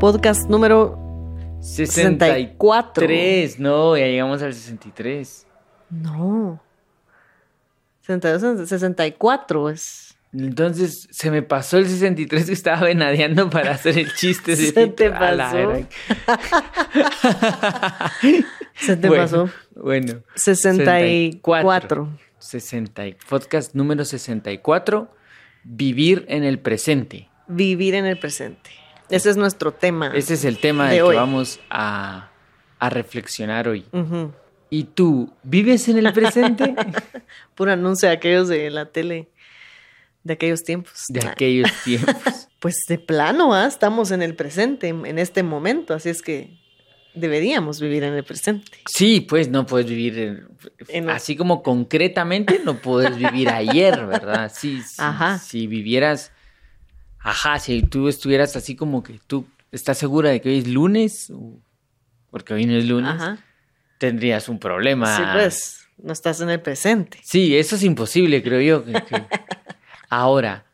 podcast número 64. 63, no, ya llegamos al 63. No. 62, 64 es. Entonces se me pasó el 63 que estaba venadeando para hacer el chiste. de Se te pasó. Se te Bueno, pasó. Bueno. 64. 60, y- podcast número 64. Vivir en el presente. Vivir en el presente. Ese es nuestro tema. Ese es el tema De del hoy. que vamos a, a reflexionar hoy. ¿Y tú vives en el presente? Puro anuncio de aquellos de la tele de aquellos tiempos. De aquellos tiempos. Pues de plano, ¿ah? estamos en el presente, en este momento, así es que deberíamos vivir en el presente. Sí, pues no puedes vivir en- En- así como concretamente, no puedes vivir ayer, ¿verdad? Sí, sí, Ajá. Si vivieras, ajá, si tú estuvieras así como que tú estás segura de que hoy es lunes, porque hoy no es lunes, Ajá. tendrías un problema. Sí, pues, no estás en el presente. Sí, eso es imposible, creo yo. que- que- Ahora,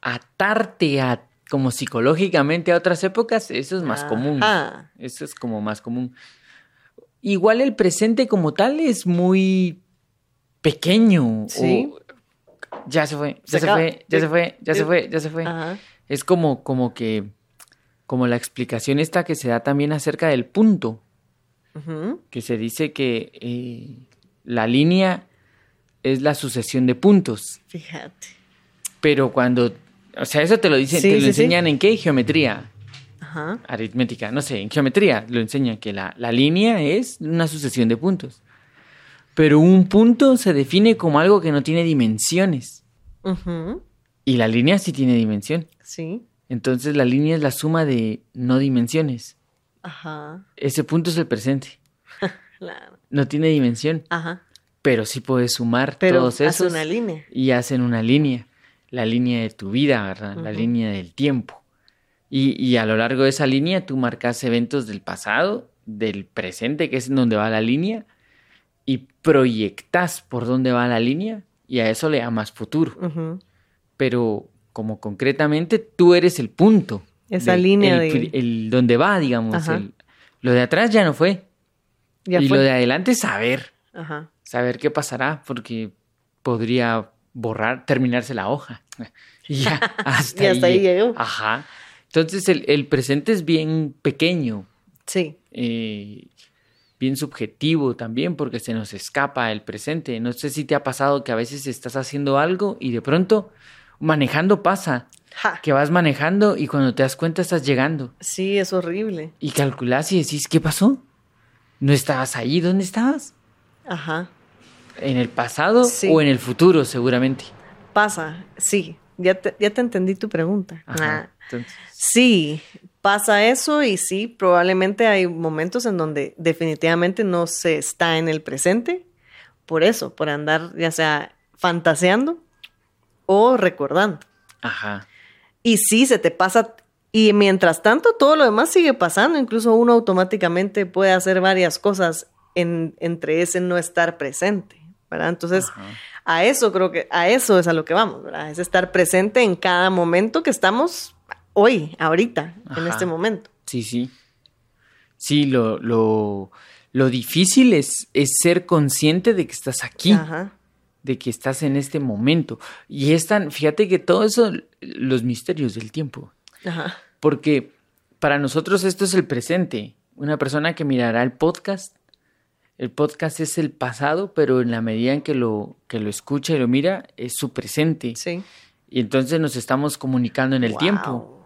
atarte a como psicológicamente a otras épocas, eso es más común. Ajá. Eso es como más común. Igual el presente como tal es muy pequeño. Sí. o- ya se fue, ya se, fue, ya se fue, ya se fue, ya se fue. Ajá. Es como, como que, como la explicación esta que se da también acerca del punto, que se dice que eh, la línea es la sucesión de puntos. Fíjate. Pero cuando, o sea, eso te lo dicen, Sí, te lo sí, sí. enseñan en qué? Geometría. Ajá. aritmética, no sé, en geometría lo enseñan que la, la línea es una sucesión de puntos. Pero un punto se define como algo que no tiene dimensiones. Y la línea sí tiene dimensión. Sí. Entonces la línea es la suma de no dimensiones. Ajá. Ese punto es el presente. Claro. No tiene dimensión. Ajá. Pero sí puedes sumar Pero todos hace esos. una línea. y hacen una línea, la línea de tu vida, ¿verdad? La línea del tiempo. Y, y a lo largo de esa línea tú marcas eventos del pasado, del presente, que es en donde va la línea, y proyectas por dónde va la línea, y a eso le llamas futuro. Pero como concretamente tú eres el punto. Esa línea el, de- el donde va, digamos. El- lo de atrás ya no fue. Ya y fue. lo de adelante saber Ajá. saber qué pasará, porque podría borrar, terminarse la hoja. Y ya, hasta, Y hasta ahí lleg- llegó. Ajá. Entonces el, el presente es bien pequeño, Sí. eh, bien subjetivo también, porque se nos escapa el presente. No sé si te ha pasado que a veces estás haciendo algo y de pronto manejando pasa, Ja. que vas manejando y cuando te das cuenta estás llegando. Sí, es horrible. Y calculas y decís, ¿qué pasó? ¿No estabas ahí? ¿Dónde estabas? Ajá. ¿En el pasado Sí. o en el futuro seguramente? Pasa, sí. Ya te, ya te entendí tu pregunta. Ajá. Ah. Entonces, Sí, pasa eso y sí, probablemente hay momentos en donde definitivamente no se está en el presente, por eso, por andar ya sea fantaseando o recordando. ajá. Y sí, se te pasa, y mientras tanto todo lo demás sigue pasando, incluso uno automáticamente puede hacer varias cosas en, entre ese no estar presente, ¿verdad? Entonces, Ajá. a eso creo que, a eso es a lo que vamos, ¿verdad? Es estar presente en cada momento que estamos hoy, ahorita, en este momento. Sí, sí. Sí, lo, lo, lo difícil es, es ser consciente de que estás aquí, Ajá. de que estás en este momento. Y es tan, fíjate que todo eso, los misterios del tiempo. Ajá. Porque para nosotros esto es el presente. Una persona que mirará el podcast, el podcast es el pasado, pero en la medida en que lo, que lo escucha y lo mira, es su presente. Sí. Y entonces nos estamos comunicando en el Wow. tiempo.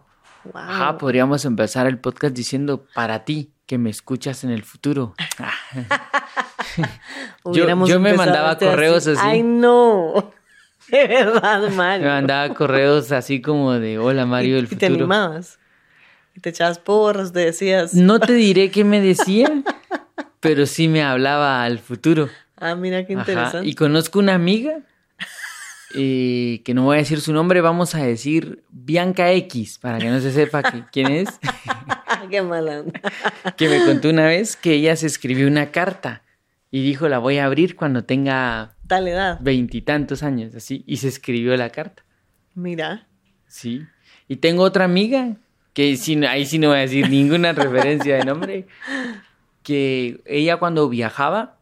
Wow. Ajá, podríamos empezar el podcast diciendo para ti que me escuchas en el futuro. Hubiéramos yo me mandaba este correos así. Ay, no. De verdad, Mario. Me mandaba correos así como de hola Mario del y, y te futuro. animabas. Y te echabas porras, te decías. No te diré qué me decía, pero sí me hablaba al futuro. Ah, mira qué Ajá, interesante. Y conozco una amiga eh, que no voy a decir su nombre, vamos a decir Bianca X, para que no se sepa que- quién es, qué mala que me contó una vez que ella se escribió una carta y dijo la voy a abrir cuando tenga Tal edad. veintitantos años, así, y se escribió la carta, Mira. sí. Y tengo otra amiga que ahí sí no voy a decir ninguna referencia de nombre, que ella cuando viajaba,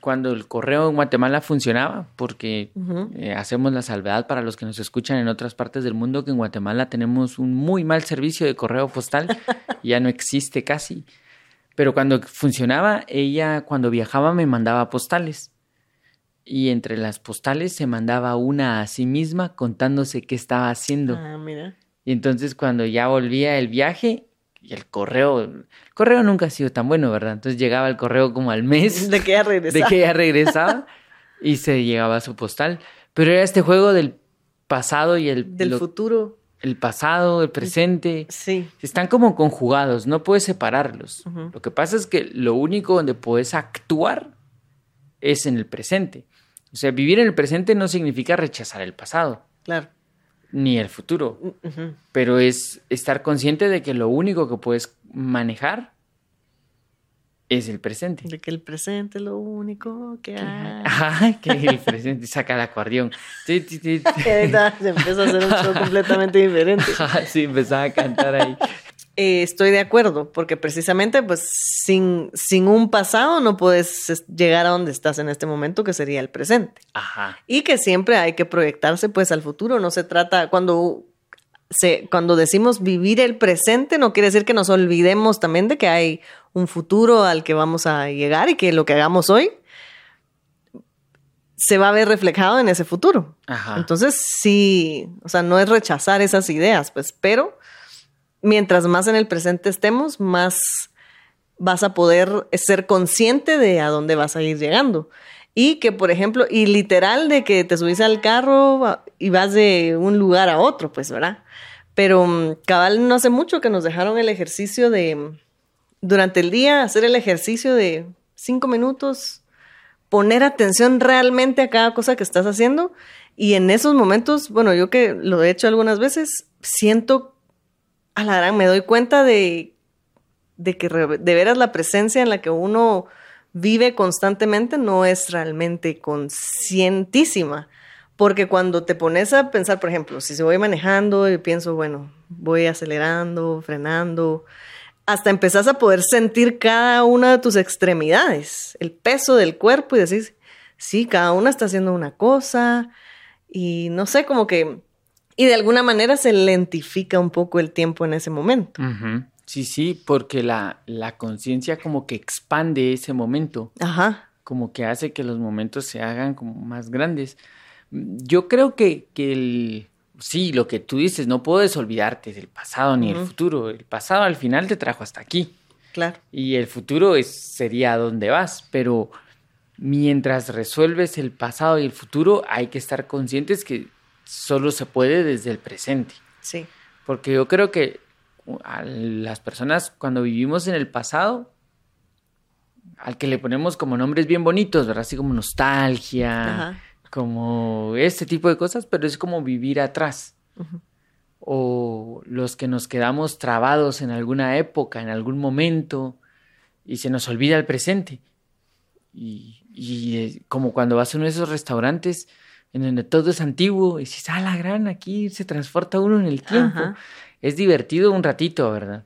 cuando el correo en Guatemala funcionaba, porque eh, hacemos la salvedad para los que nos escuchan en otras partes del mundo, que en Guatemala tenemos un muy mal servicio de correo postal, ya no existe casi. Pero cuando funcionaba, ella cuando viajaba me mandaba postales. Y entre las postales se mandaba una a sí misma contándose qué estaba haciendo. Ah, mira. Y entonces cuando ya volvía el viaje, y el correo, el correo nunca ha sido tan bueno, ¿verdad? Entonces llegaba el correo como al mes. De que ya regresaba. De que ya regresaba y se llegaba a su postal. Pero era este juego del pasado y el... Del futuro. El pasado, el presente. Sí. Están como conjugados, no puedes separarlos. Lo que pasa es que lo único donde puedes actuar es en el presente. O sea, vivir en el presente no significa rechazar el pasado. Claro ni el futuro. Pero es estar consciente de que lo único que puedes manejar es el presente. De que el presente es lo único que hay. Ajá, que el presente saca el acordeón. Sí, sí, sí. se empieza a hacer un show completamente diferente. sí, empezaba a cantar ahí. Eh, estoy de acuerdo, porque precisamente, pues, sin, sin un pasado no puedes llegar a donde estás en este momento, que sería el presente. Ajá. Y que siempre hay que proyectarse, pues, al futuro. No se trata, cuando, se, cuando decimos vivir el presente, no quiere decir que nos olvidemos también de que hay un futuro al que vamos a llegar y que lo que hagamos hoy se va a ver reflejado en ese futuro. Ajá. Entonces, sí, o sea, no es rechazar esas ideas, pues, pero mientras más en el presente estemos, más vas a poder ser consciente de a dónde vas a ir llegando. Y que, por ejemplo, y literal de que te subís al carro y vas de un lugar a otro, pues, ¿verdad? Pero mm, cabal no hace mucho que nos dejaron el ejercicio de, durante el día, hacer el ejercicio de cinco minutos, poner atención realmente a cada cosa que estás haciendo. Y en esos momentos, bueno, yo que lo he hecho algunas veces, siento a la me doy cuenta de, de que de veras la presencia en la que uno vive constantemente no es realmente conscientísima. Porque cuando te pones a pensar, por ejemplo, si se voy manejando y pienso, bueno, voy acelerando, frenando, hasta empezás a poder sentir cada una de tus extremidades, el peso del cuerpo y decís, sí, cada una está haciendo una cosa y no sé, como que y de alguna manera se lentifica un poco el tiempo en ese momento. Sí, sí, porque la, la conciencia como que expande ese momento. Ajá. Como que hace que los momentos se hagan como más grandes. Yo creo que, que el, sí, lo que tú dices, no puedes olvidarte del pasado ni el futuro. El pasado al final te trajo hasta aquí. Claro. Y el futuro es, sería a dónde vas, pero mientras resuelves el pasado y el futuro, hay que estar conscientes que solo se puede desde el presente. Sí. Porque yo creo que a las personas cuando vivimos en el pasado, al que le ponemos como nombres bien bonitos, ¿verdad? Así como nostalgia, como este tipo de cosas, pero es como vivir atrás. O los que nos quedamos trabados en alguna época, en algún momento, y se nos olvida el presente. Y, y eh, como cuando vas a uno de esos restaurantes, en donde todo es antiguo y dices, ah, la gran, aquí se transporta uno en el tiempo. Es divertido un ratito, ¿verdad?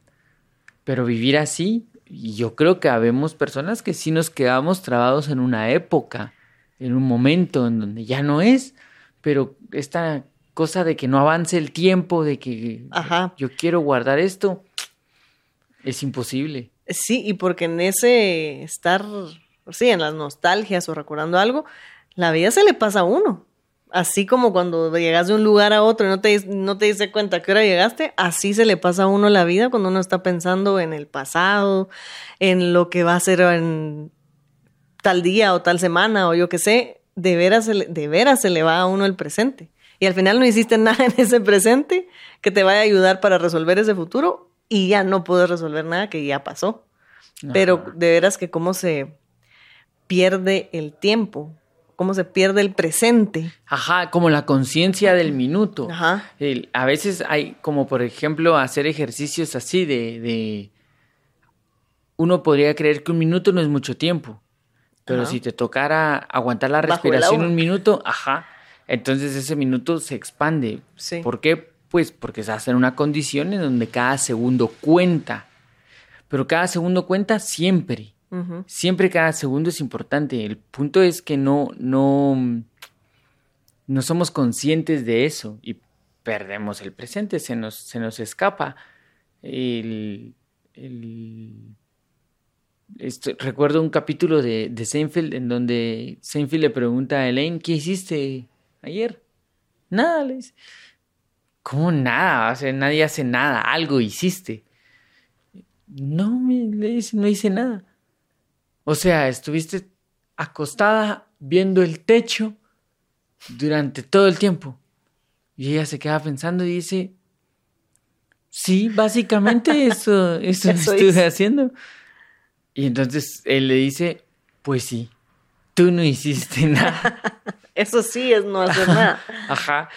Pero vivir así, y yo creo que habemos personas que sí nos quedamos trabados en una época, en un momento en donde ya no es, pero esta cosa de que no avance el tiempo, de que yo quiero guardar esto, es imposible. Sí, y porque en ese estar, sí, en las nostalgias o recordando algo, la vida se le pasa a uno así como cuando llegas de un lugar a otro y no te, no te diste cuenta a qué hora llegaste, así se le pasa a uno la vida cuando uno está pensando en el pasado, en lo que va a ser en tal día o tal semana o yo qué sé, de veras, de veras se le va a uno el presente. Y al final no hiciste nada en ese presente que te vaya a ayudar para resolver ese futuro y ya no puedes resolver nada que ya pasó. Pero de veras que cómo se pierde el tiempo cómo se pierde el presente. Ajá, como la conciencia del minuto. Ajá. a veces hay, como por ejemplo, hacer ejercicios así de, de, Uno podría creer que un minuto no es mucho tiempo, pero si te tocara aguantar la respiración un minuto, ajá, entonces ese minuto se expande. Sí. ¿Por qué? Pues porque estás en una condición en donde cada segundo cuenta. Pero cada segundo cuenta siempre. Siempre cada segundo es importante. El punto es que no, no, no somos conscientes de eso y perdemos el presente, se nos, se nos escapa. El, el- recuerdo un capítulo de, de Seinfeld en donde Seinfeld le pregunta a Elaine, ¿qué hiciste ayer? Nada, le dice. ¿Cómo nada? O nadie hace nada, algo hiciste. No, le dice, no hice nada. O sea, estuviste acostada viendo el techo durante todo el tiempo. Y ella se queda pensando y dice, sí, básicamente eso, eso, Eso estuve hice". haciendo. Y entonces él le dice, pues sí, tú no hiciste nada. Eso sí es no hacer nada. Ajá.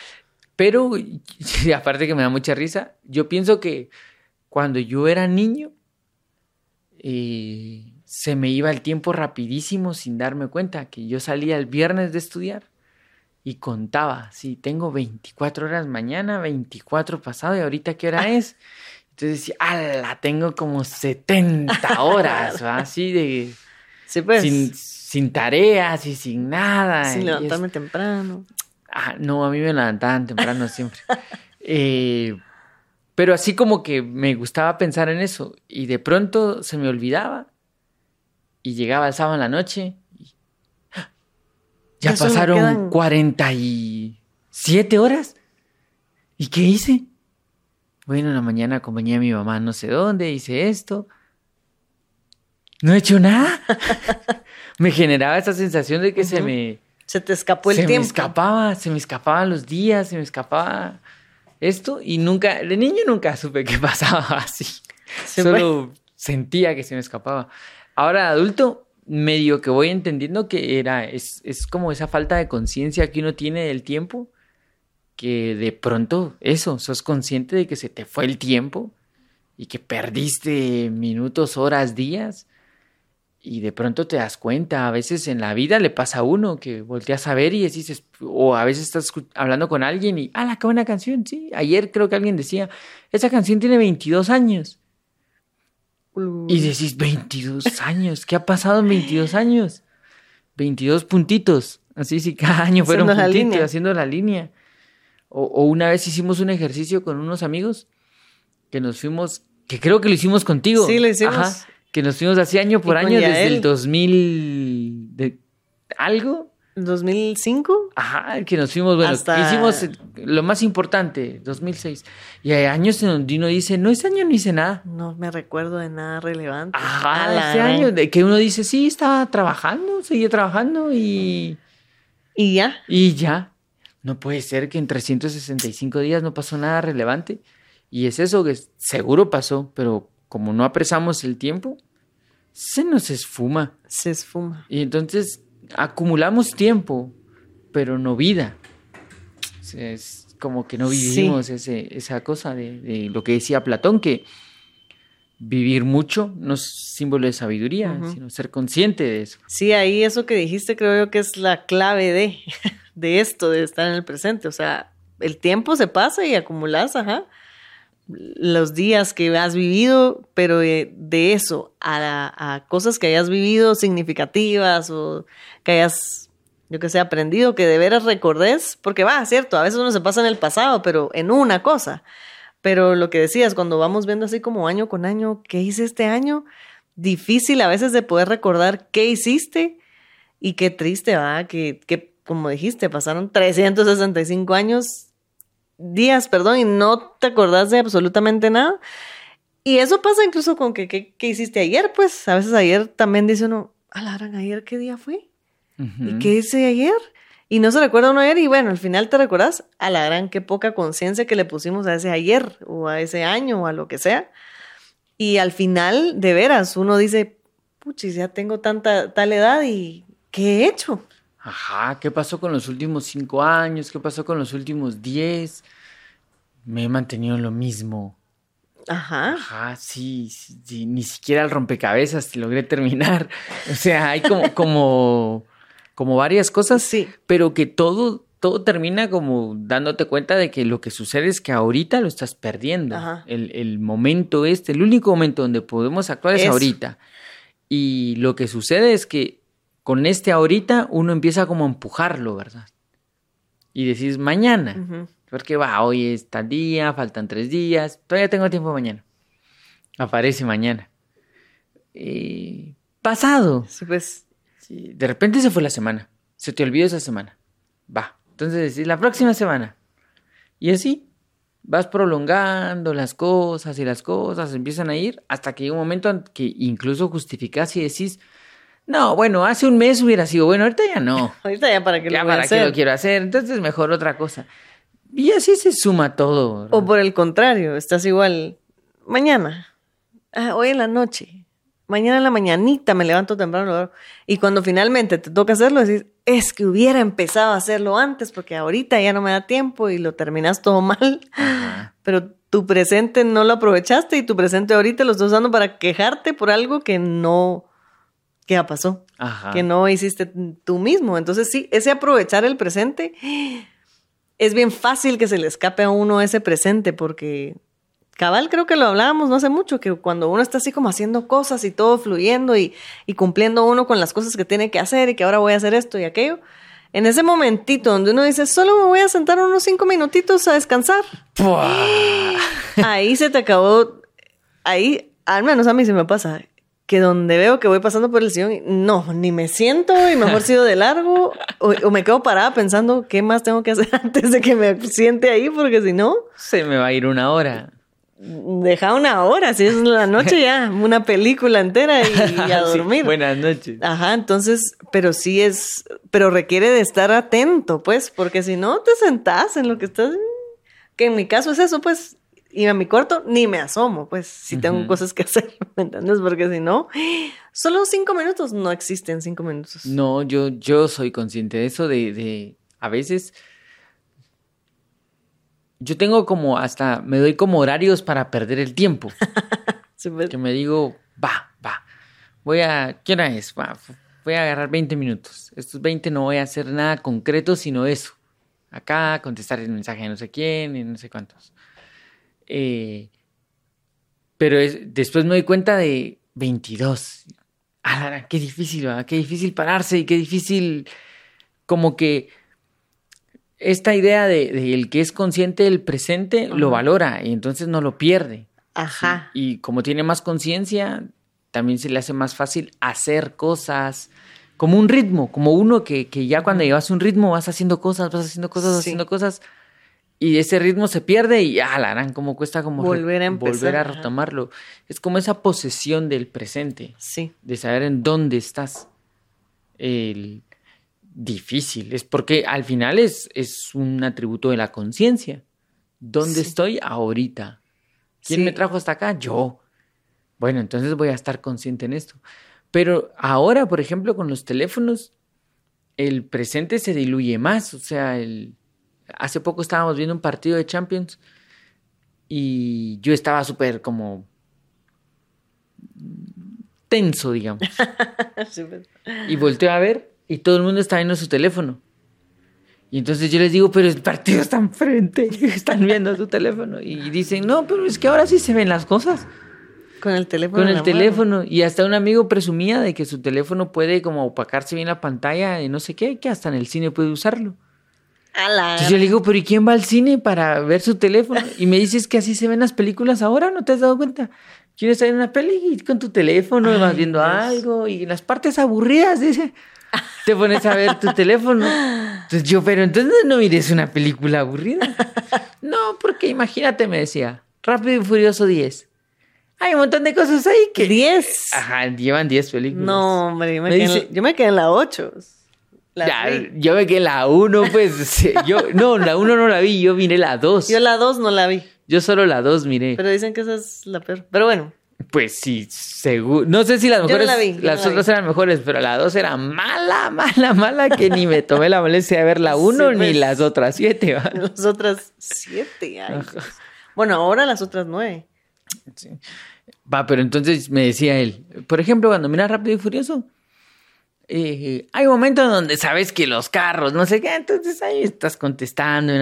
Pero, y aparte que me da mucha risa, yo pienso que cuando yo era niño, eh, se me iba el tiempo rapidísimo sin darme cuenta, que yo salía el viernes de estudiar y contaba, sí, tengo 24 horas mañana, 24 pasado y ahorita qué hora es. Entonces decía, ala, tengo como 70 horas, así de... Sí, pues. sin, sin tareas y sin nada. sin es- levantarme temprano. Ah, no, a mí me levantaban temprano siempre. Eh, pero así como que me gustaba pensar en eso y de pronto se me olvidaba y llegaba el sábado en la noche y ¡ah! ya Ya pasaron quedan- 47 horas. ¿Y qué hice? Bueno, en la mañana acompañé a mi mamá no sé dónde, hice esto. No he hecho nada. me generaba esa sensación de que se me Se te escapó el se tiempo. me escapaba, se me escapaban los días, se me escapaba esto y nunca, de niño nunca supe qué pasaba así. Se Solo sentía que se me escapaba. Ahora adulto, medio que voy entendiendo que era, es, es como esa falta de conciencia que uno tiene del tiempo, que de pronto eso, sos consciente de que se te fue el tiempo y que perdiste minutos, horas, días. Y de pronto te das cuenta, a veces en la vida le pasa a uno que volteas a ver y dices, o a veces estás hablando con alguien y, ah, qué buena canción, sí. Ayer creo que alguien decía, esa canción tiene 22 años. Y decís, 22 años, ¿qué ha pasado en 22 años? 22 puntitos, así sí, cada año fueron Haciendo la puntitos, línea. haciendo la línea. O, o una vez hicimos un ejercicio con unos amigos que nos fuimos, que creo que lo hicimos contigo. Sí, lo hicimos. Ajá, que nos fuimos así año por año desde Yael. el 2000, de, algo. ¿2005? Ajá, que nos fuimos, bueno, Hasta- hicimos lo más importante, 2006. Y hay años en donde uno dice, no, ese año no hice nada. No me recuerdo de nada relevante. Ajá, A la ese año de que uno dice, sí, estaba trabajando, seguía trabajando y, Y ya. y ya. No puede ser que en 365 días no pasó nada relevante. Y es eso que seguro pasó, pero como no apresamos el tiempo, se nos esfuma. Se esfuma. Y entonces acumulamos tiempo, pero no vida. Es como que no Sí. vivimos ese, esa cosa de, de lo que decía Platón, que vivir mucho no es símbolo de sabiduría, sino ser consciente de eso. Sí, ahí eso que dijiste creo yo que es la clave de, de esto, de estar en el presente. O sea, el tiempo se pasa y acumulas, ajá, los días que has vivido, pero de, eso a, a cosas que hayas vivido significativas o que hayas, yo que sé, aprendido, que de veras recordes, porque va, cierto, a veces uno se pasa en el pasado, pero en una cosa. Pero lo que decías, cuando vamos viendo así como año con año, ¿qué hice este año? Difícil a veces de poder recordar qué hiciste y qué triste, ¿va? Que, que como dijiste, pasaron 365 años, días, perdón, y no te acordás de absolutamente nada. Y eso pasa incluso con que, que, que hiciste ayer, pues a veces ayer también dice uno, a la gran, ayer qué día fue? ¿Y qué hice ayer? Y no se recuerda uno ayer y bueno, al final te recordás a la gran qué poca conciencia que le pusimos a ese ayer o a ese año o a lo que sea. Y al final, de veras, uno dice, puchis, ya tengo tanta tal edad y ¿qué he hecho? Ajá, ¿qué pasó con los últimos cinco años? ¿Qué pasó con los últimos diez? Me he mantenido en lo mismo. Ajá. Ajá, sí, sí, sí, ni siquiera el rompecabezas logré terminar. O sea, hay como, como, como varias cosas, Sí. pero que todo todo termina como dándote cuenta de que lo que sucede es que ahorita lo estás perdiendo. Ajá. El, el momento este, el único momento donde podemos actuar es Eso. ahorita. Y lo que sucede es que con este ahorita uno empieza como a empujarlo, ¿verdad? Y decís mañana. Porque va, hoy es tal día, faltan tres días, todavía tengo tiempo mañana. Aparece mañana. Eh, pasado. Sí, pues, Sí, de repente se fue la semana. Se te olvidó esa semana. Va. Entonces decís la próxima semana. Y así vas prolongando las cosas y las cosas empiezan a ir hasta que llega un momento en que incluso justificás y decís, no, bueno, hace un mes hubiera sido bueno, ahorita ya no. ahorita ya para qué ya lo para qué hacer. lo quiero hacer, entonces mejor otra cosa. Y así se suma todo. ¿verdad? O por el contrario, estás igual, mañana, ah, hoy en la noche, mañana en la mañanita me levanto temprano y cuando finalmente te toca hacerlo, decís, es que hubiera empezado a hacerlo antes porque ahorita ya no me da tiempo y lo terminas todo mal, Ajá. pero tu presente no lo aprovechaste y tu presente ahorita lo estás usando para quejarte por algo que no, que ya pasó, Ajá. que no hiciste tú mismo. Entonces sí, ese aprovechar el presente es bien fácil que se le escape a uno ese presente porque cabal creo que lo hablábamos no hace mucho, que cuando uno está así como haciendo cosas y todo fluyendo y, y cumpliendo uno con las cosas que tiene que hacer y que ahora voy a hacer esto y aquello, en ese momentito donde uno dice, solo me voy a sentar unos cinco minutitos a descansar, ahí se te acabó, ahí, al menos a mí se me pasa, que donde veo que voy pasando por el sillón, no, ni me siento y mejor sigo de largo o, o me quedo parada pensando qué más tengo que hacer antes de que me siente ahí, porque si no, Se me va a ir una hora. deja una hora, si es la noche ya, una película entera y, y a Sí, dormir. buenas noches. Ajá, entonces, pero sí es, pero requiere de estar atento, pues, porque si no te sentás en lo que estás, que en mi caso es eso, pues, y a mi cuarto ni me asomo, pues, si tengo cosas que hacer, ¿me entiendes? Porque si no, solo cinco minutos, no existen cinco minutos. No, yo, yo soy consciente de eso, de, de a veces yo tengo como hasta, me doy como horarios para perder el tiempo, que me digo, va, va, voy a, ¿qué hora es? Va, voy a agarrar 20 minutos, estos 20 no voy a hacer nada concreto, sino eso, acá contestar el mensaje de no sé quién y no sé cuántos. Eh, pero es- después me doy cuenta de 22. Ah, qué difícil, ¿verdad? Qué difícil pararse y qué difícil como que esta idea de, de el que es consciente del presente lo valora y entonces no lo pierde. Ajá. Y como tiene más conciencia, también se le hace más fácil hacer cosas como un ritmo, como uno que, que ya cuando llevas un ritmo vas haciendo cosas, vas haciendo cosas, Sí. haciendo cosas. Y ese ritmo se pierde y ah, la como cuesta como Volver a empezar, volver a ajá. retomarlo. Es como esa posesión del presente, Sí, de saber en dónde estás. El difícil, es porque al final es, es un atributo de la conciencia. ¿Dónde Sí. estoy ahorita? ¿Quién Sí. me trajo hasta acá? Yo. Bueno, entonces voy a estar consciente en esto. Pero ahora, por ejemplo, con los teléfonos, el presente se diluye más. O sea, el... hace poco estábamos viendo un partido de Champions y yo estaba súper como tenso, digamos. Y volteo a ver y todo el mundo está viendo su teléfono. Y entonces yo les digo, pero el partido está enfrente, están viendo su teléfono. Y dicen, no, pero es que ahora sí se ven las cosas con el teléfono. con el teléfono. Y hasta un amigo presumía de que su teléfono puede como opacarse bien la pantalla de no sé qué, que hasta en el cine puede usarlo. Entonces yo le digo, pero ¿y quién va al cine para ver su teléfono? Y me dices que así se ven las películas ahora, ¿no te has dado cuenta? Quieres ver una peli y con tu teléfono Ay, vas viendo Dios. algo y en las partes aburridas, dice, te pones a ver tu teléfono. Entonces yo, pero entonces no mires una película aburrida. No, porque imagínate, me decía, Rápido y Furioso 10. Hay un montón de cosas ahí que... ¿Diez? Ajá, llevan 10 películas. No, hombre, yo me, Me quedé en dice- la- yo me quedé en la 8. La yo me quedé la 1, pues. sí, yo, no, la 1 no la vi, yo miré la 2. Yo la 2 no la vi, Yo solo la 2 miré. pero dicen que esa es la peor. Pero bueno, Pues sí, seguro. No sé si las no mejores. la vi, las no la otras vi. eran mejores, pero la 2 era mala, mala, mala, que ni me tomé la molestia de ver la 1 Sí, ni pues. las otras 7. las otras 7. ay, Dios. Bueno, ahora las otras 9. Va, pero entonces me decía él, por ejemplo, cuando miras Rápido y Furioso, eh, hay momentos donde sabes que los carros, no sé qué, entonces ahí estás contestando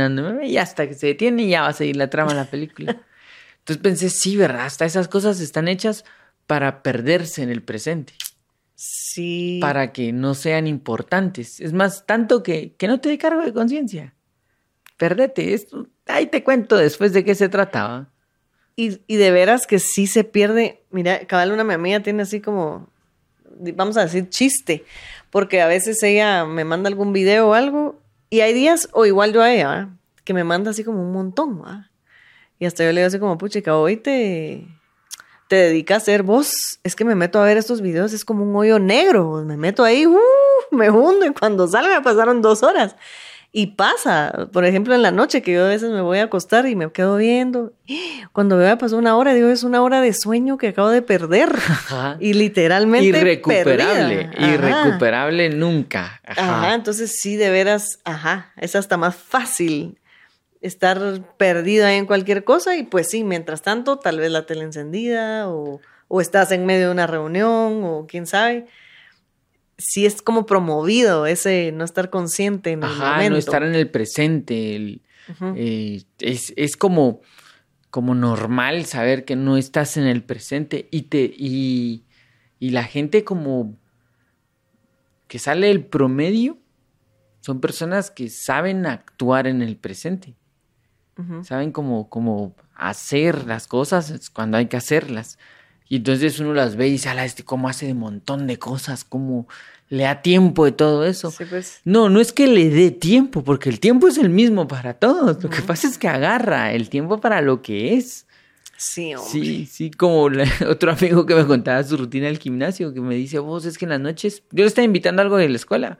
y hasta que se detiene y ya va a seguir la trama de la película. Entonces pensé, sí, ¿verdad? Hasta esas cosas están hechas para perderse en el presente. Sí. Para que no sean importantes. Es más, tanto que, que no te dé cargo de conciencia. Perdete. Esto, ahí te cuento después de qué se trataba. Y, y de veras que sí se pierde. Mira, cabal, una mi amiga tiene así como vamos a decir, chiste, porque a veces ella me manda algún video o algo, y hay días, o igual yo a ella, que me manda así como un montón, y hasta yo le digo así como, puchica, hoy te, te dedicas a ser vos, es que me meto a ver estos videos, es como un hoyo negro, me meto ahí, uh, me hundo, y cuando salga pasaron dos horas. Y pasa, por ejemplo, en la noche que yo a veces me voy a acostar y me quedo viendo. Cuando veo pasó una hora, digo, es una hora de sueño que acabo de perder. Y literalmente. Irrecuperable. Irrecuperable nunca. Ajá. Entonces sí, de veras, ajá. Es hasta más fácil estar perdido ahí en cualquier cosa. Y pues sí, mientras tanto, tal vez la tele encendida o, o estás en medio de una reunión o quién sabe sí es como promovido ese no estar consciente en el Ajá, no estar en el presente. Eh, es, es, como, como normal saber que no estás en el presente y te y, y la gente como que sale el promedio son personas que saben actuar en el presente. Saben cómo, cómo hacer las cosas cuando hay que hacerlas. Y entonces uno las ve y dice, ala, este cómo hace de montón de cosas, cómo le da tiempo de todo eso. Pues. No, no es que le dé tiempo, porque el tiempo es el mismo para todos. Lo que pasa es que agarra el tiempo para lo que es. Sí, hombre. Sí, sí, como otro amigo que me contaba su rutina del gimnasio, que me dice, vos es que en las noches, yo le estaba invitando algo de la escuela.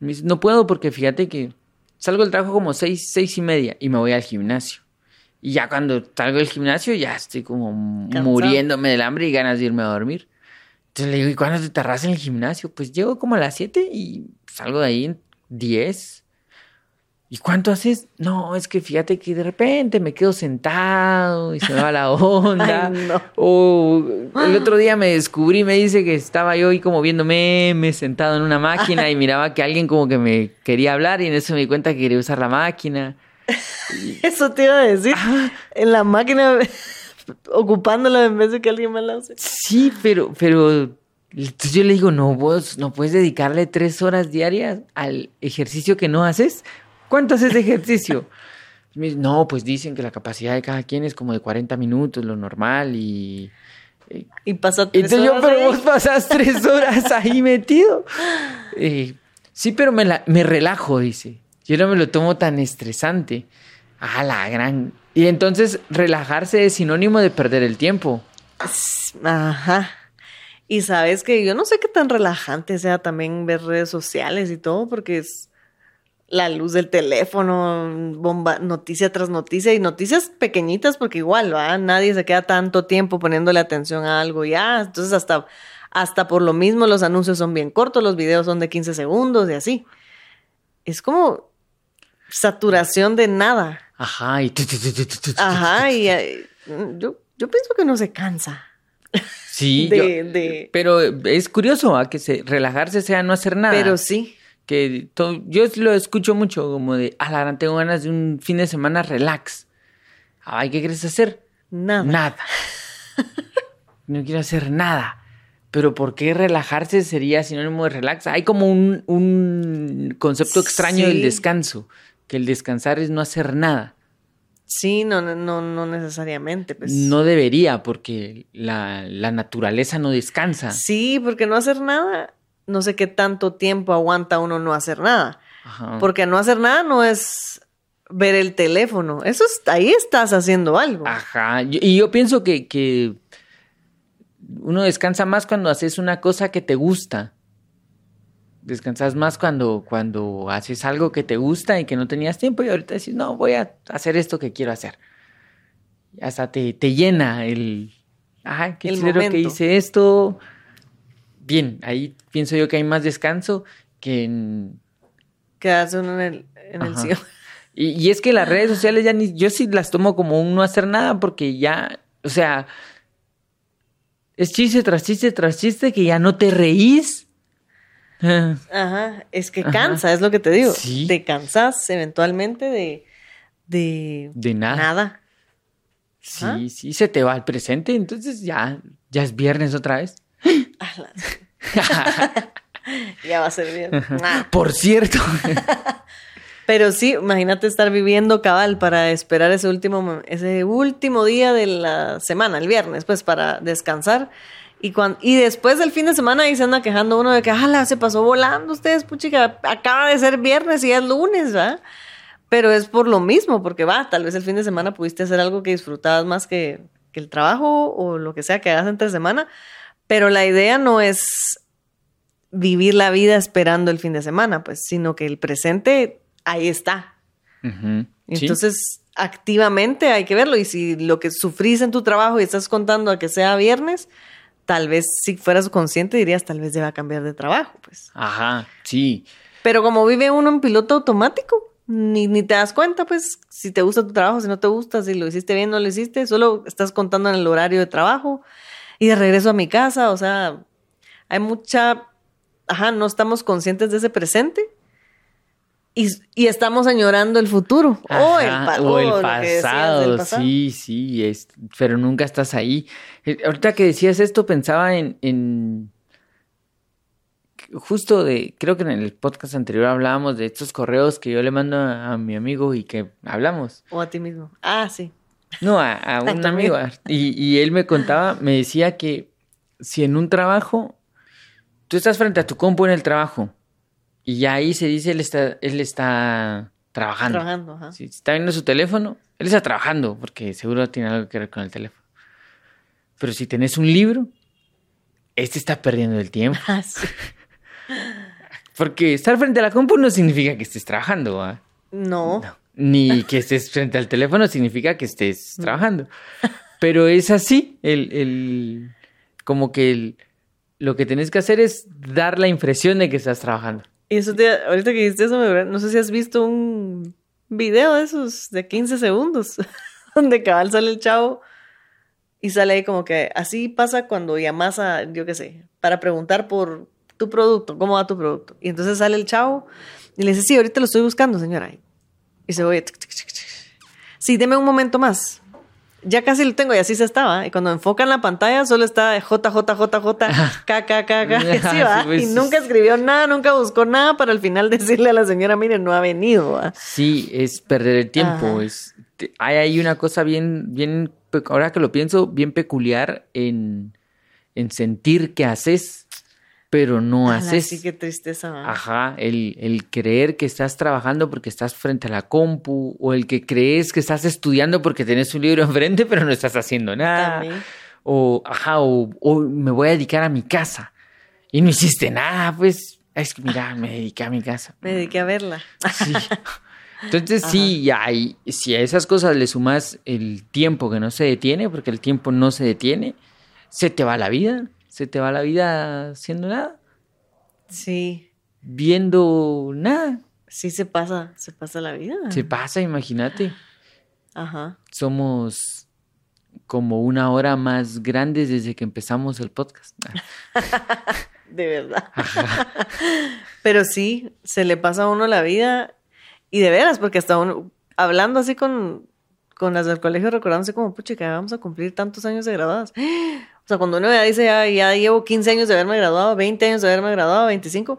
Me dice, no puedo porque fíjate que salgo del trabajo como seis, seis y media y me voy al gimnasio. Y ya cuando salgo del gimnasio ya estoy como muriéndome del hambre y ganas de irme a dormir. Entonces le digo, ¿y cuándo te tardas en el gimnasio? Pues llego como a las 7 y salgo de ahí en 10. ¿Y cuánto haces? No, es que fíjate que de repente me quedo sentado y se me va la onda. O el otro día me descubrí, me dice que estaba yo ahí como viendo memes sentado en una máquina y miraba que alguien como que me quería hablar y en eso me di cuenta que quería usar la máquina. Eso te iba a decir. En la máquina ocupándola en vez de que alguien más la use. Sí, pero, pero entonces yo le digo, no, vos no puedes dedicarle tres horas diarias al ejercicio que no haces. ¿Cuánto haces de ejercicio? no, pues dicen que la capacidad de cada quien es como de 40 minutos, lo normal, y... Y pasa tres Entonces yo, pero vos pasas tres horas ahí metido. Eh, sí, pero me, la, me relajo, dice. Yo no me lo tomo tan estresante. Ah, la gran. Y entonces relajarse es sinónimo de perder el tiempo. Ajá. Y sabes que yo no sé qué tan relajante sea también ver redes sociales y todo, porque es la luz del teléfono, bomba, noticia tras noticia y noticias pequeñitas, porque igual, ¿va? Nadie se queda tanto tiempo poniéndole atención a algo ya. Entonces, hasta, hasta por lo mismo los anuncios son bien cortos, los videos son de 15 segundos y así. Es como saturación de nada. Ajá, y... Ajá, y yo, yo pienso que no se cansa. Sí, de, pero es curioso a que se, relajarse sea no hacer nada. Pero sí. Que yo lo escucho mucho como de, ah, la tengo ganas de un fin de semana relax. Ay, ¿qué quieres hacer? Nada. Nada. no quiero hacer nada. Pero ¿por qué relajarse sería sinónimo de relax? Hay como un, un concepto extraño del descanso que el descansar es no hacer nada. Sí, no, no, no necesariamente. Pues. No debería, porque la, naturaleza no descansa. Sí, porque no hacer nada, no sé qué tanto tiempo aguanta uno no hacer nada. Porque no hacer nada no es ver el teléfono. Eso es, ahí estás haciendo algo. Ajá. Y yo pienso que, que uno descansa más cuando haces una cosa que te gusta descansas más cuando, cuando haces algo que te gusta y que no tenías tiempo y ahorita decís, no, voy a hacer esto que quiero hacer. Y hasta te, te llena el, ah, qué chido que hice esto. Bien, ahí pienso yo que hay más descanso que en... Quedarse uno en el, en el Y, y, es que las redes sociales ya ni, yo sí las tomo como un no hacer nada porque ya, o sea, es chiste tras chiste tras chiste que ya no te reís Ajá, es que cansa, es lo que te digo. Te cansas eventualmente de, de, de nada. nada. Sí, sí, se te va al presente, entonces ya, ya es viernes otra vez. ya va a ser bien. Por cierto. Pero sí, imagínate estar viviendo cabal para esperar ese último, ese último día de la semana, el viernes, pues para descansar. Y, cuando, y después del fin de semana ahí se anda quejando uno de que, ala, se pasó volando ustedes, puchica, acaba de ser viernes y es lunes, ¿va? Pero es por lo mismo, porque va, tal vez el fin de semana pudiste hacer algo que disfrutabas más que, que el trabajo o lo que sea que hagas entre semana, pero la idea no es vivir la vida esperando el fin de semana, pues, sino que el presente ahí está. Entonces, activamente hay que verlo. Y si lo que sufrís en tu trabajo y estás contando a que sea viernes, tal vez si fueras consciente dirías, tal vez deba cambiar de trabajo, pues. Ajá, sí. Pero como vive uno en piloto automático, ni, ni te das cuenta, pues, si te gusta tu trabajo, si no te gusta, si lo hiciste bien, no lo hiciste, solo estás contando en el horario de trabajo y de regreso a mi casa, o sea, hay mucha, ajá, no estamos conscientes de ese presente y, estamos añorando el futuro o el, pasado. Sí, sí, es, pero nunca estás ahí. Eh, ahorita que decías esto, pensaba en, en, justo de, creo que en el podcast anterior hablábamos de estos correos que yo le mando a, mi amigo y que hablamos. O a ti mismo. Ah, sí. No, a, a un amigo. Y, y él me contaba, me decía que si en un trabajo, tú estás frente a tu compu en el trabajo y ya ahí se dice, él está, él está trabajando. Trabajando, ajá. Si está viendo su teléfono, él está trabajando, porque seguro tiene algo que ver con el teléfono. Pero si tenés un libro, este está perdiendo el tiempo. Ah, sí. porque estar frente a la compu no significa que estés trabajando, ¿ah? No. Ni que estés frente al teléfono significa que estés trabajando. Pero es así, el, el como que el, lo que tenés que hacer es dar la impresión de que estás trabajando. Y eso te, ahorita que dijiste eso, no sé si has visto un video de esos de 15 segundos, donde cabal sale el chavo y sale ahí como que así pasa cuando llamas a, yo qué sé, para preguntar por tu producto, cómo va tu producto. Y entonces sale el chavo y le dice, sí, ahorita lo estoy buscando, señora. Y se oye, sí, deme un momento más ya casi lo tengo y así se estaba. Y cuando enfocan la pantalla solo está JJJJ, KKKK, y, y nunca escribió nada, nunca buscó nada para al final decirle a la señora, mire, no ha venido. Sí, es perder el tiempo. Es, hay ahí una cosa bien, bien, ahora que lo pienso, bien peculiar en, en sentir que haces pero no haces. Sí, qué tristeza. Ajá, el, el, creer que estás trabajando porque estás frente a la compu, o el que crees que estás estudiando porque tenés un libro enfrente, pero no estás haciendo nada. O, ajá, o, me voy a dedicar a mi casa. Y no hiciste nada, pues. Es que mira, me dediqué a mi casa. Me dediqué a verla. Sí. Entonces sí, hay, si a esas cosas le sumas el tiempo que no se detiene, porque el tiempo no se detiene, se te va la vida se te va la vida haciendo nada. Sí. Viendo nada. Sí se pasa, se pasa la vida. Se pasa, imagínate. Ajá. Somos como una hora más grandes desde que empezamos el podcast. de verdad. Pero sí, se le pasa a uno la vida y de veras, porque hasta uno, hablando así con, con las del colegio, recordándose como, pucha, que vamos a cumplir tantos años de graduadas. O sea, cuando uno ya dice, ya, ya llevo 15 años de haberme graduado, 20 años de haberme graduado, 25,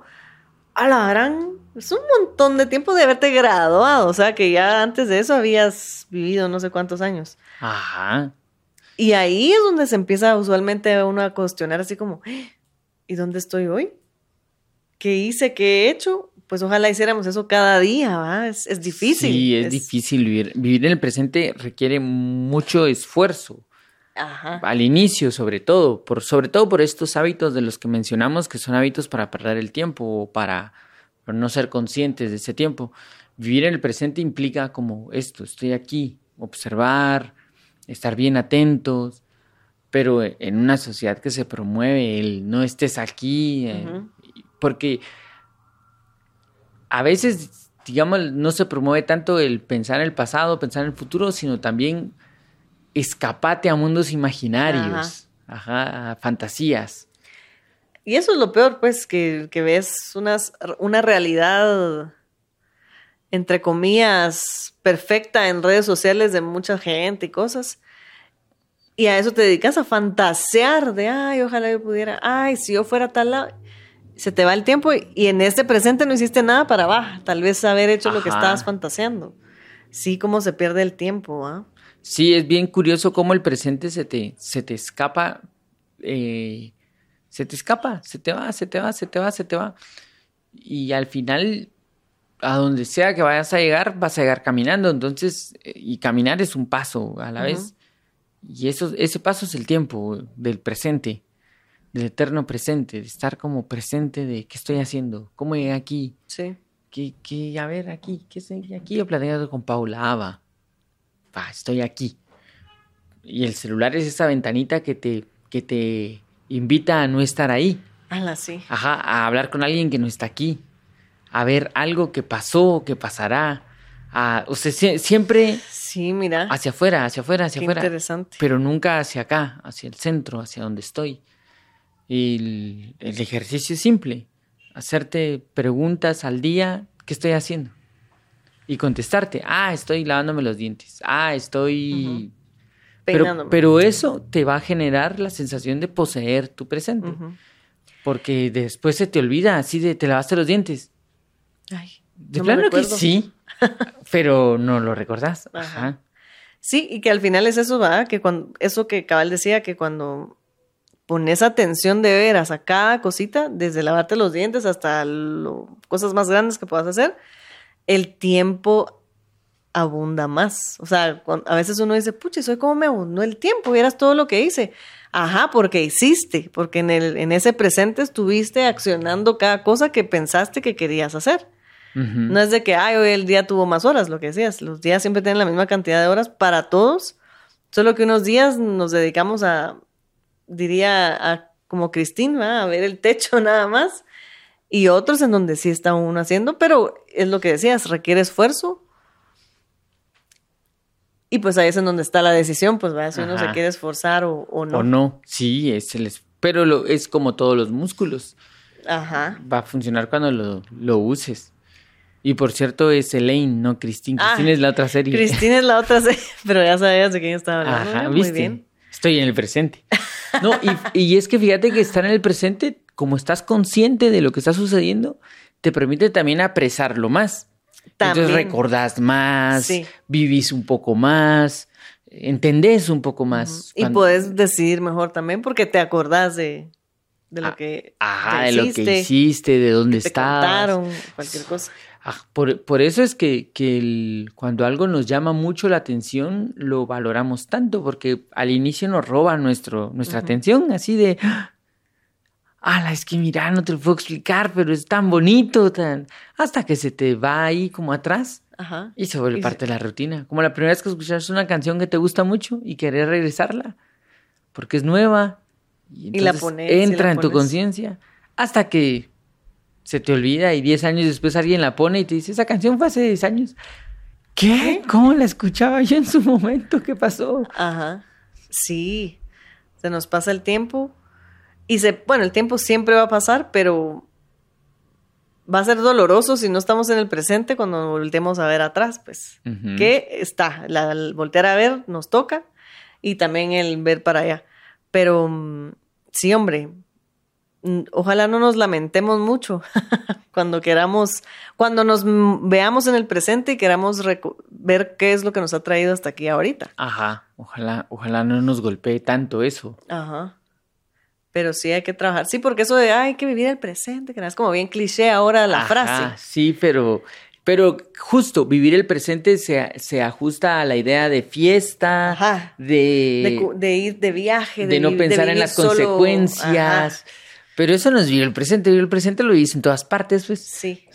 a la gran, es un montón de tiempo de haberte graduado. O sea, que ya antes de eso habías vivido no sé cuántos años. Ajá. Y ahí es donde se empieza usualmente uno a cuestionar así como, ¿y dónde estoy hoy? ¿Qué hice? ¿Qué he hecho? Pues ojalá hiciéramos eso cada día, ¿va? Es, difícil. Sí, es, difícil vivir. Vivir en el presente requiere mucho esfuerzo. Al inicio, sobre todo, por, sobre todo por estos hábitos de los que mencionamos, que son hábitos para perder el tiempo o para, no ser conscientes de ese tiempo. Vivir en el presente implica como esto, estoy aquí, observar, estar bien atentos, pero en una sociedad que se promueve el no estés aquí, eh, porque a veces, digamos, no se promueve tanto el pensar en el pasado, pensar en el futuro, sino también escapate a mundos imaginarios, ajá, a fantasías. Y eso es lo peor, pues, que, que ves unas, una realidad, entre comillas, perfecta en redes sociales de mucha gente y cosas. Y a eso te dedicas a fantasear de, ay, ojalá yo pudiera, ay, si yo fuera tal lado. Se te va el tiempo y, en este presente no hiciste nada para abajo. Tal vez haber hecho lo que estabas fantaseando. Sí, cómo se pierde el tiempo, ¿ah? Sí, es bien curioso cómo el presente se te, se te escapa, eh, se te escapa, se te va, se te va, se te va, se te va. Y al final, a donde sea que vayas a llegar, vas a llegar caminando. Entonces, eh, y caminar es un paso a la vez. Y eso, ese paso es el tiempo del presente, del eterno presente, de estar como presente de qué estoy haciendo, cómo llegué aquí, Sí. que, que, a ver, aquí, ¿qué estoy aquí? Yo platicando con Paula, ah, estoy aquí. Y el celular es esa ventanita que te, que te invita a no estar ahí. Ala, sí. Ajá, a hablar con alguien que no está aquí. A ver algo que pasó, que pasará. A, o sea, sie- siempre Sí, mira. hacia afuera, hacia afuera, hacia Qué afuera. interesante. Pero nunca hacia acá, hacia el centro, hacia donde estoy. Y el, el ejercicio es simple. Hacerte preguntas al día, ¿qué estoy haciendo? Y contestarte, ah, estoy lavándome los dientes. Ah, estoy... Pero, pero eso te va a generar la sensación de poseer tu presente. Porque después se te olvida así de te lavaste los dientes. Ay, De no plano que sí, pero no lo recordás. Ajá. Ajá. Sí, y que al final es eso, ¿va? Que cuando, eso que Cabal decía, que cuando pones atención de veras a cada cosita, desde lavarte los dientes hasta lo- cosas más grandes que puedas hacer, el tiempo abunda más. O sea, a veces uno dice, pucha, soy como me abundó el tiempo, vieras todo lo que hice. Ajá, porque hiciste, porque en, el, en ese presente estuviste accionando cada cosa que pensaste que querías hacer. No es de que, ay, hoy el día tuvo más horas, lo que decías. Los días siempre tienen la misma cantidad de horas para todos, solo que unos días nos dedicamos a, diría, a, como Cristín, ¿va? a ver el techo nada más, y otros en donde sí está uno haciendo, pero es lo que decías, requiere esfuerzo. Y pues ahí es en donde está la decisión, pues vaya si uno Ajá. se quiere esforzar o, o no. O no, sí, es el es- pero lo, es como todos los músculos. Ajá. Va a funcionar cuando lo, lo uses. Y por cierto, es Elaine, no Christine. Ah, Christine es la otra serie. Cristina es la otra, serie, pero ya sabías de quién estaba hablando. Ajá. ¿viste? Muy bien. Estoy en el presente. No, y, y es que fíjate que estar en el presente, como estás consciente de lo que está sucediendo, te permite también apresarlo más. Entonces recordás más, Sí. vivís un poco más, entendés un poco más. Y cuando- puedes decidir mejor también porque te acordás de, de lo Ah, que Ajá, ya de lo que hiciste, de dónde estabas. cualquier cosa. Ah, por, por eso es que, que el- cuando algo nos llama mucho la atención, lo valoramos tanto, porque al inicio nos roba nuestro, nuestra atención, así de, ala, es que mira, no te lo puedo explicar, pero es tan bonito, tan... hasta que se te va ahí como atrás Ajá. y se vuelve Y parte de la rutina. Como la primera vez que escuchas una canción que te gusta mucho y querés regresarla, porque es nueva y, Y la entonces pones, entra la en tu conciencia, hasta que se te olvida y 10 años después alguien la pone y te dice, esa canción fue hace 10 años. ¿Qué? ¿Cómo la escuchaba yo en su momento? ¿Qué pasó? Ajá. Sí. Se nos pasa el tiempo. Y se, bueno, el tiempo siempre va a pasar, pero va a ser doloroso si no estamos en el presente cuando volteemos a ver atrás, pues. Que está, la, el voltear a ver nos toca y también el ver para allá. Pero mm, sí, hombre, mm, ojalá no nos lamentemos mucho cuando queramos, cuando nos veamos en el presente y queramos ver qué es lo que nos ha traído hasta aquí ahorita. Ajá, ojalá, ojalá no nos golpee tanto eso. Ajá. Pero sí hay que trabajar. Sí, porque eso de "Ay, hay que vivir el presente, que no es como bien cliché ahora la Ajá, frase. Sí, pero, pero justo vivir el presente se, se ajusta a la idea de fiesta, Ajá. de, De, de ir de viaje, de no vi- pensar en las solo. consecuencias. Ajá. Pero eso no es vivir el presente, vivir el presente lo vives en todas partes, pues. Sí,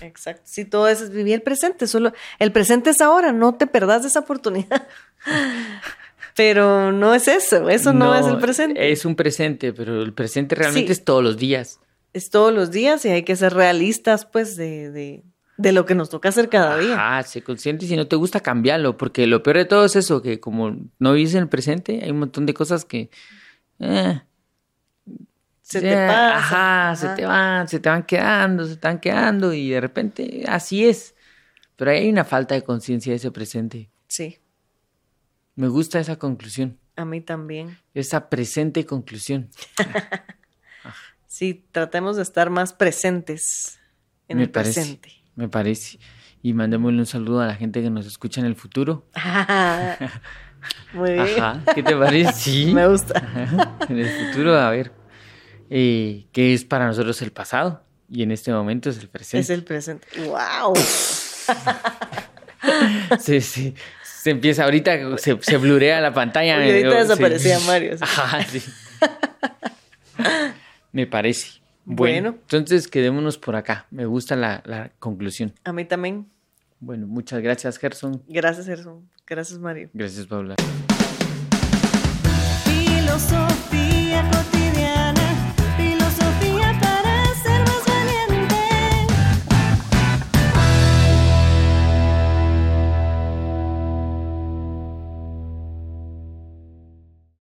exacto. Sí, todo eso es vivir el presente. Solo el presente es ahora, no te perdás de esa oportunidad. Pero no es eso, eso no, es el presente. Es un presente, pero el presente realmente Sí. es todos los días. Es todos los días y hay que ser realistas, pues, de, de, de lo que nos toca hacer cada día. Ajá, sé consciente y si no te gusta, cambiarlo, porque lo peor de todo es eso, que como no vives en el presente, hay un montón de cosas que... eh, Se te sea, pasa. Ajá, se Ajá. te van, se te van quedando, se te van quedando y de repente así es. Pero hay una falta de conciencia de ese presente. Sí, Me gusta esa conclusión, a mí también. esa presente conclusión. Sí, tratemos de estar más presentes en Me el parece. presente. Me parece. Y mandémosle un saludo a la gente que nos escucha en el futuro. Muy bien. Ajá, ¿qué te parece? Sí. Me gusta. Ajá, En el futuro, a ver, eh, ¿qué es para nosotros el pasado? Y en este momento es el presente. Es el presente. ¡Wow! Sí, sí. Se empieza ahorita, se, se blurea la pantalla. Ahorita eh, sí. desaparecía Mario, sí. Ajá, sí. Me parece. Bueno, Bueno. entonces quedémonos por acá. Me gusta la, la conclusión. A mí también. Bueno, muchas gracias, Gerson. Gracias, Gerson. Gracias, Mario. Gracias, Paula. Filosofía.